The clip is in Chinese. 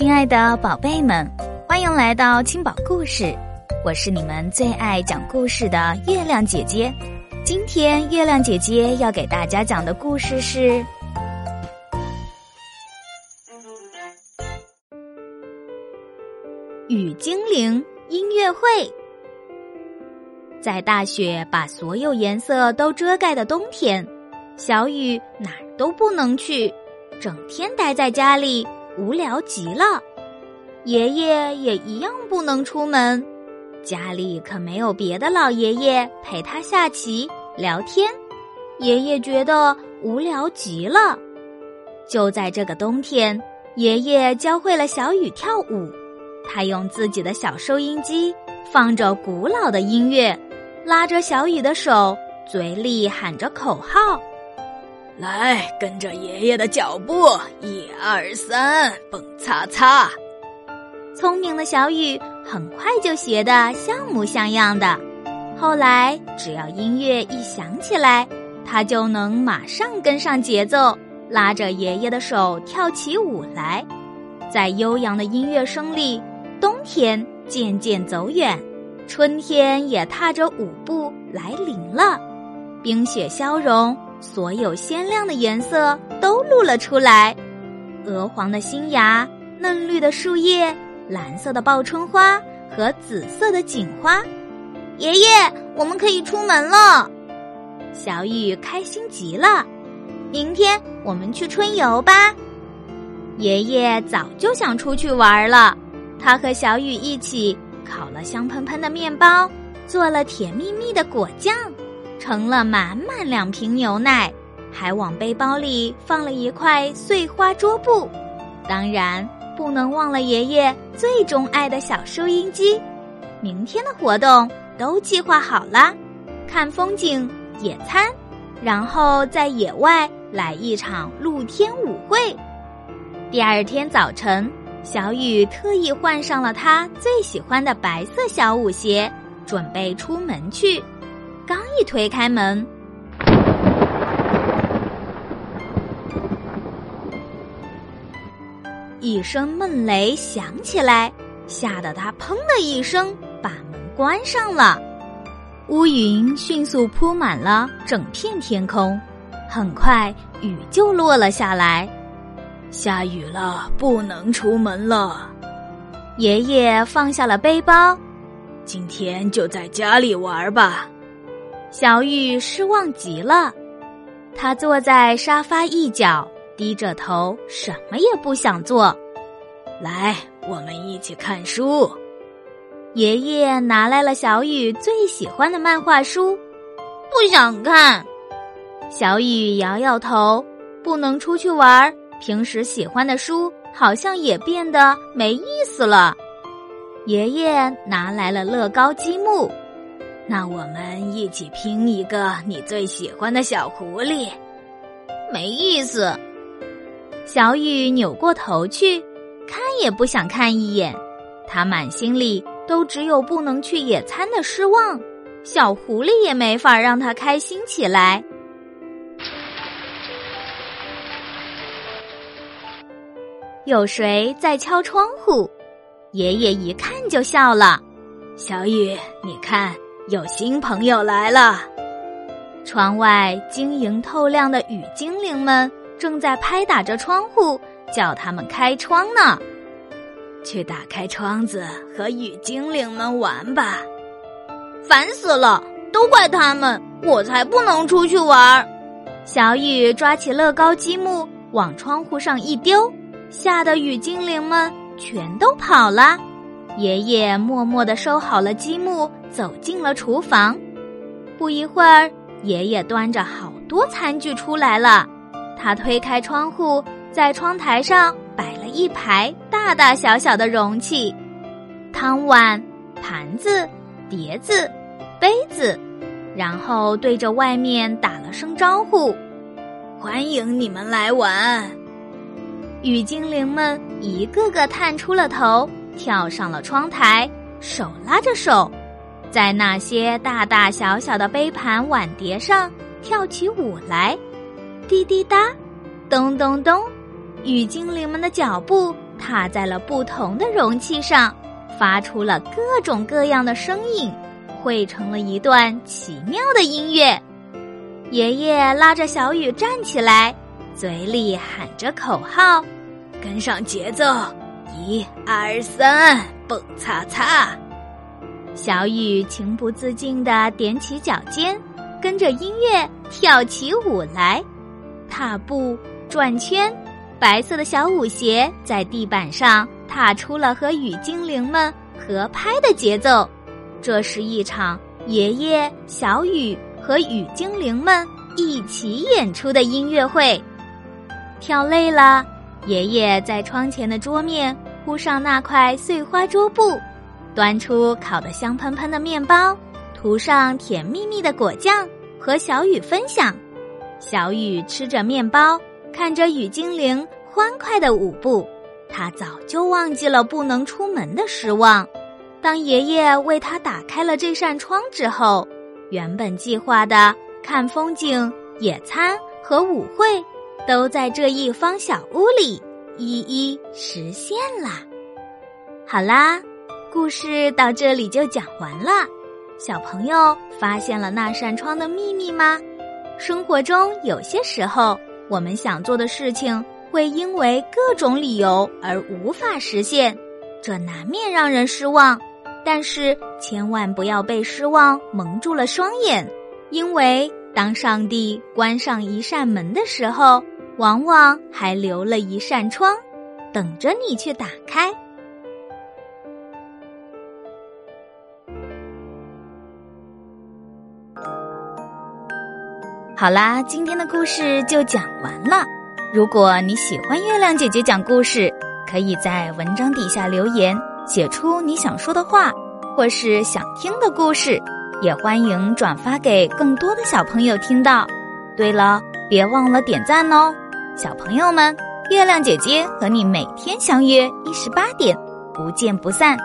亲爱的宝贝们，欢迎来到青宝故事，我是你们最爱讲故事的月亮姐姐。今天月亮姐姐要给大家讲的故事是《雨精灵音乐会》。在大雪把所有颜色都遮盖的冬天，小雨哪儿都不能去，整天待在家里。无聊极了，爷爷也一样不能出门，家里可没有别的老爷爷陪他下棋聊天，爷爷觉得无聊极了。就在这个冬天，爷爷教会了小雨跳舞，他用自己的小收音机放着古老的音乐，拉着小雨的手，嘴里喊着口号。来，跟着爷爷的脚步，一二三，蹦擦擦。聪明的小雨很快就学得像模像样的。后来，只要音乐一响起来，他就能马上跟上节奏，拉着爷爷的手跳起舞来。在悠扬的音乐声里，冬天渐渐走远，春天也踏着舞步来临了。冰雪消融。所有鲜亮的颜色都露了出来，鹅黄的新芽、嫩绿的树叶、蓝色的报春花和紫色的锦花。爷爷，我们可以出门了！小雨开心极了。明天我们去春游吧。爷爷早就想出去玩了，他和小雨一起烤了香喷喷的面包，做了甜蜜蜜的果酱。盛了满满两瓶牛奶，还往背包里放了一块碎花桌布，当然不能忘了爷爷最钟爱的小收音机。明天的活动都计划好了，看风景、野餐，然后在野外来一场露天舞会。第二天早晨，小雨特意换上了他最喜欢的白色小舞鞋，准备出门去。刚一推开门，一声闷雷响起来，吓得他砰的一声把门关上了。乌云迅速铺满了整片天空，很快雨就落了下来。下雨了，不能出门了。爷爷放下了背包，今天就在家里玩吧。小玉失望极了，他坐在沙发一角，低着头，什么也不想做。来，我们一起看书。爷爷拿来了小雨最喜欢的漫画书，不想看。小雨摇摇头，不能出去玩，平时喜欢的书好像也变得没意思了。爷爷拿来了乐高积木。那我们一起拼一个你最喜欢的小狐狸，没意思。小雨扭过头去，看也不想看一眼。他满心里都只有不能去野餐的失望，小狐狸也没法让他开心起来。有谁在敲窗户？爷爷一看就笑了。小雨，你看。有新朋友来了，窗外晶莹透亮的雨精灵们正在拍打着窗户，叫他们开窗呢。去打开窗子和雨精灵们玩吧！烦死了，都怪他们，我才不能出去玩。小雨抓起乐高积木往窗户上一丢，吓得雨精灵们全都跑了。爷爷默默地收好了积木。走进了厨房，不一会儿，爷爷端着好多餐具出来了。他推开窗户，在窗台上摆了一排大大小小的容器，汤碗、盘子、碟子、杯子，然后对着外面打了声招呼：“欢迎你们来玩。”雨精灵们一个个探出了头，跳上了窗台，手拉着手。在那些大大小小的杯盘碗碟上跳起舞来，滴滴答，咚咚咚，雨精灵们的脚步踏在了不同的容器上，发出了各种各样的声音，汇成了一段奇妙的音乐。爷爷拉着小雨站起来，嘴里喊着口号：“跟上节奏，一二三，蹦擦擦。”小雨情不自禁地踮起脚尖，跟着音乐跳起舞来，踏步转圈，白色的小舞鞋在地板上踏出了和雨精灵们合拍的节奏。这是一场爷爷、小雨和雨精灵们一起演出的音乐会。跳累了，爷爷在窗前的桌面铺上那块碎花桌布。端出烤得香喷喷的面包，涂上甜蜜蜜的果酱，和小雨分享。小雨吃着面包，看着雨精灵欢快的舞步，他早就忘记了不能出门的失望。当爷爷为他打开了这扇窗之后，原本计划的看风景、野餐和舞会，都在这一方小屋里一一实现了。好啦。故事到这里就讲完了，小朋友发现了那扇窗的秘密吗？生活中有些时候，我们想做的事情会因为各种理由而无法实现，这难免让人失望。但是千万不要被失望蒙住了双眼，因为当上帝关上一扇门的时候，往往还留了一扇窗，等着你去打开。好啦，今天的故事就讲完了。如果你喜欢月亮姐姐讲故事，可以在文章底下留言，写出你想说的话，或是想听的故事，也欢迎转发给更多的小朋友听到。对了，别忘了点赞哦，小朋友们，月亮姐姐和你每天相约一十八点，不见不散。